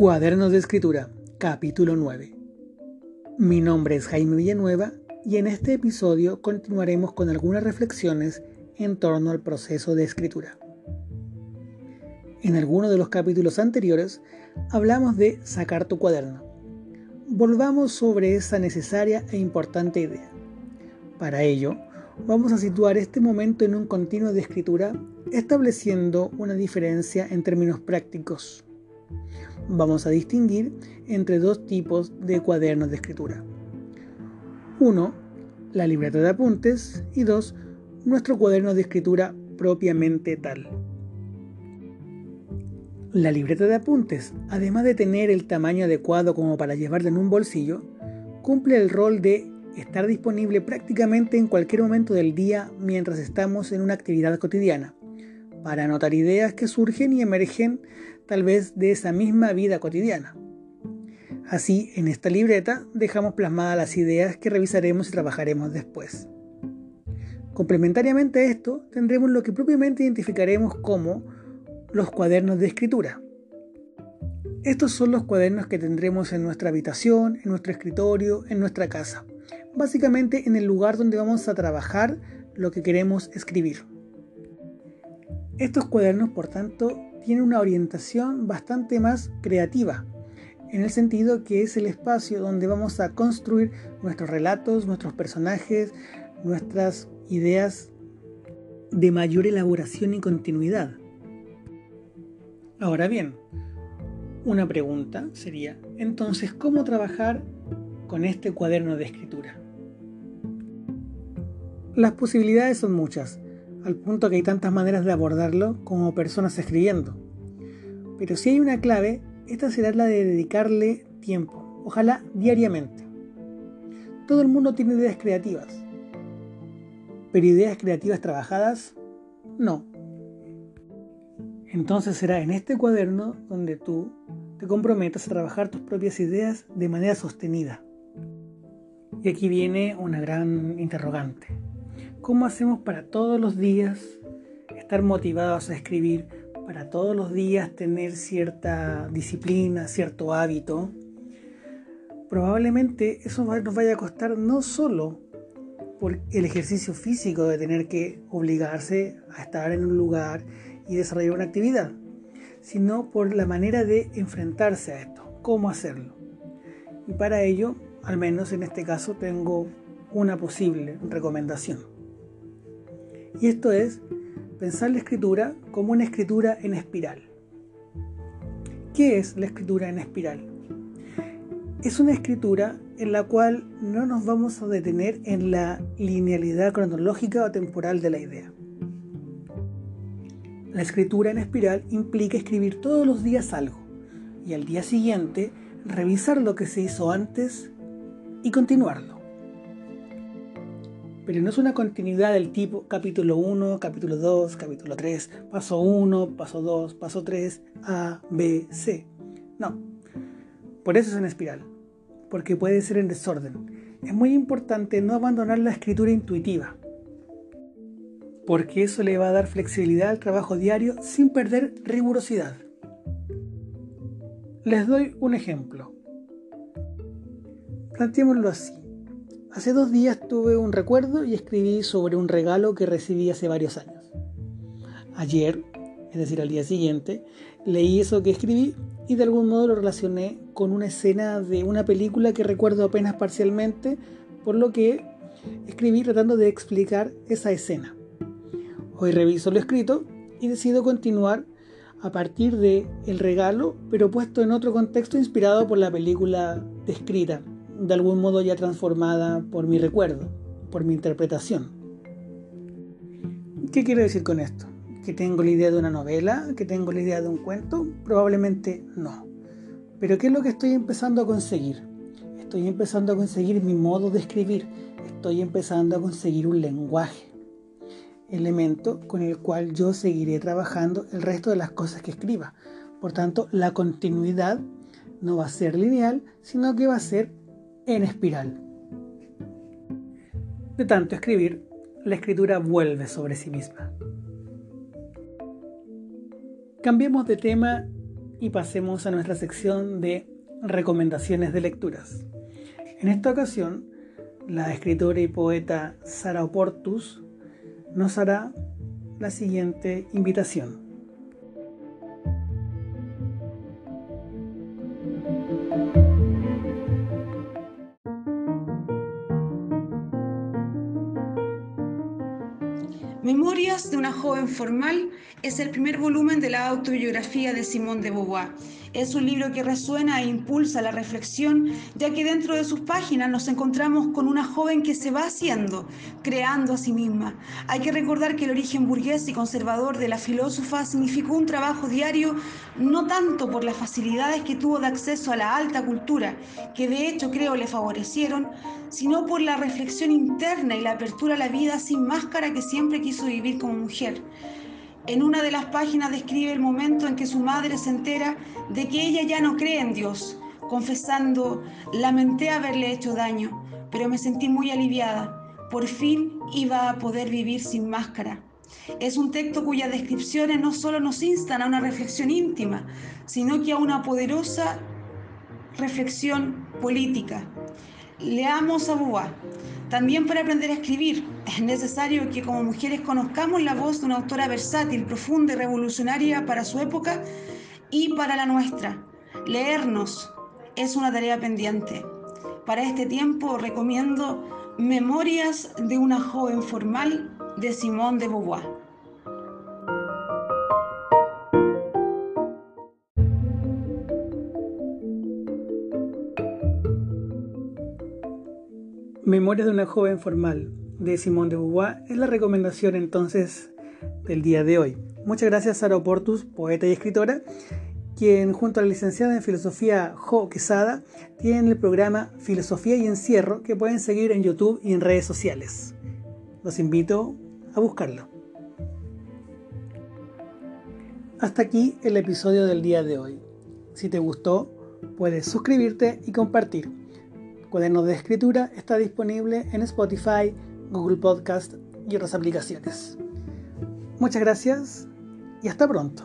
Cuadernos de Escritura, capítulo 9. Mi nombre es Jaime Villanueva y en este episodio continuaremos con algunas reflexiones en torno al proceso de escritura. En alguno de los capítulos anteriores hablamos de sacar tu cuaderno. Volvamos sobre esa necesaria e importante idea. Para ello, vamos a situar este momento en un continuo de escritura estableciendo una diferencia en términos prácticos vamos a distinguir entre dos tipos de cuadernos de escritura. Uno, la libreta de apuntes y dos, nuestro cuaderno de escritura propiamente tal. La libreta de apuntes, además de tener el tamaño adecuado como para llevarla en un bolsillo, cumple el rol de estar disponible prácticamente en cualquier momento del día mientras estamos en una actividad cotidiana, para anotar ideas que surgen y emergen tal vez de esa misma vida cotidiana. Así, en esta libreta dejamos plasmadas las ideas que revisaremos y trabajaremos después. Complementariamente a esto, tendremos lo que propiamente identificaremos como los cuadernos de escritura. Estos son los cuadernos que tendremos en nuestra habitación, en nuestro escritorio, en nuestra casa. Básicamente en el lugar donde vamos a trabajar lo que queremos escribir. Estos cuadernos, por tanto, tiene una orientación bastante más creativa, en el sentido que es el espacio donde vamos a construir nuestros relatos, nuestros personajes, nuestras ideas de mayor elaboración y continuidad. Ahora bien, una pregunta sería, entonces, ¿cómo trabajar con este cuaderno de escritura? Las posibilidades son muchas al punto que hay tantas maneras de abordarlo como personas escribiendo. Pero si hay una clave, esta será la de dedicarle tiempo, ojalá diariamente. Todo el mundo tiene ideas creativas, pero ideas creativas trabajadas, no. Entonces será en este cuaderno donde tú te comprometas a trabajar tus propias ideas de manera sostenida. Y aquí viene una gran interrogante. ¿Cómo hacemos para todos los días estar motivados a escribir? Para todos los días tener cierta disciplina, cierto hábito. Probablemente eso nos vaya a costar no solo por el ejercicio físico de tener que obligarse a estar en un lugar y desarrollar una actividad, sino por la manera de enfrentarse a esto, cómo hacerlo. Y para ello, al menos en este caso, tengo una posible recomendación. Y esto es pensar la escritura como una escritura en espiral. ¿Qué es la escritura en espiral? Es una escritura en la cual no nos vamos a detener en la linealidad cronológica o temporal de la idea. La escritura en espiral implica escribir todos los días algo y al día siguiente revisar lo que se hizo antes y continuarlo pero no es una continuidad del tipo capítulo 1, capítulo 2, capítulo 3, paso 1, paso 2, paso 3, A, B, C. No. Por eso es en espiral, porque puede ser en desorden. Es muy importante no abandonar la escritura intuitiva, porque eso le va a dar flexibilidad al trabajo diario sin perder rigurosidad. Les doy un ejemplo. Planteémoslo así. Hace dos días tuve un recuerdo y escribí sobre un regalo que recibí hace varios años. Ayer, es decir, al día siguiente, leí eso que escribí y de algún modo lo relacioné con una escena de una película que recuerdo apenas parcialmente, por lo que escribí tratando de explicar esa escena. Hoy reviso lo escrito y decido continuar a partir de el regalo, pero puesto en otro contexto inspirado por la película descrita de algún modo ya transformada por mi recuerdo, por mi interpretación. ¿Qué quiero decir con esto? ¿Que tengo la idea de una novela? ¿Que tengo la idea de un cuento? Probablemente no. Pero ¿qué es lo que estoy empezando a conseguir? Estoy empezando a conseguir mi modo de escribir. Estoy empezando a conseguir un lenguaje. Elemento con el cual yo seguiré trabajando el resto de las cosas que escriba. Por tanto, la continuidad no va a ser lineal, sino que va a ser en espiral. De tanto escribir, la escritura vuelve sobre sí misma. Cambiemos de tema y pasemos a nuestra sección de recomendaciones de lecturas. En esta ocasión, la escritora y poeta Sara Oportus nos hará la siguiente invitación. Memorias de una joven formal es el primer volumen de la autobiografía de Simone de Beauvoir. Es un libro que resuena e impulsa la reflexión, ya que dentro de sus páginas nos encontramos con una joven que se va haciendo, creando a sí misma. Hay que recordar que el origen burgués y conservador de la filósofa significó un trabajo diario, no tanto por las facilidades que tuvo de acceso a la alta cultura, que de hecho creo le favorecieron, sino por la reflexión interna y la apertura a la vida sin máscara que siempre quiso vivir como mujer. En una de las páginas describe el momento en que su madre se entera de que ella ya no cree en Dios, confesando, lamenté haberle hecho daño, pero me sentí muy aliviada. Por fin iba a poder vivir sin máscara. Es un texto cuyas descripciones no solo nos instan a una reflexión íntima, sino que a una poderosa reflexión política. Leamos a Bois. También para aprender a escribir es necesario que como mujeres conozcamos la voz de una autora versátil, profunda y revolucionaria para su época y para la nuestra. Leernos es una tarea pendiente. Para este tiempo recomiendo Memorias de una joven formal de Simone de Beauvoir. Memorias de una joven formal de Simone de Beauvoir es la recomendación entonces del día de hoy. Muchas gracias Sara Oportus, poeta y escritora, quien junto a la licenciada en filosofía Jo Quesada tienen el programa Filosofía y Encierro que pueden seguir en YouTube y en redes sociales. Los invito a buscarlo. Hasta aquí el episodio del día de hoy. Si te gustó, puedes suscribirte y compartir. Cuadernos de Escritura está disponible en Spotify, Google Podcast y otras aplicaciones. Muchas gracias y hasta pronto.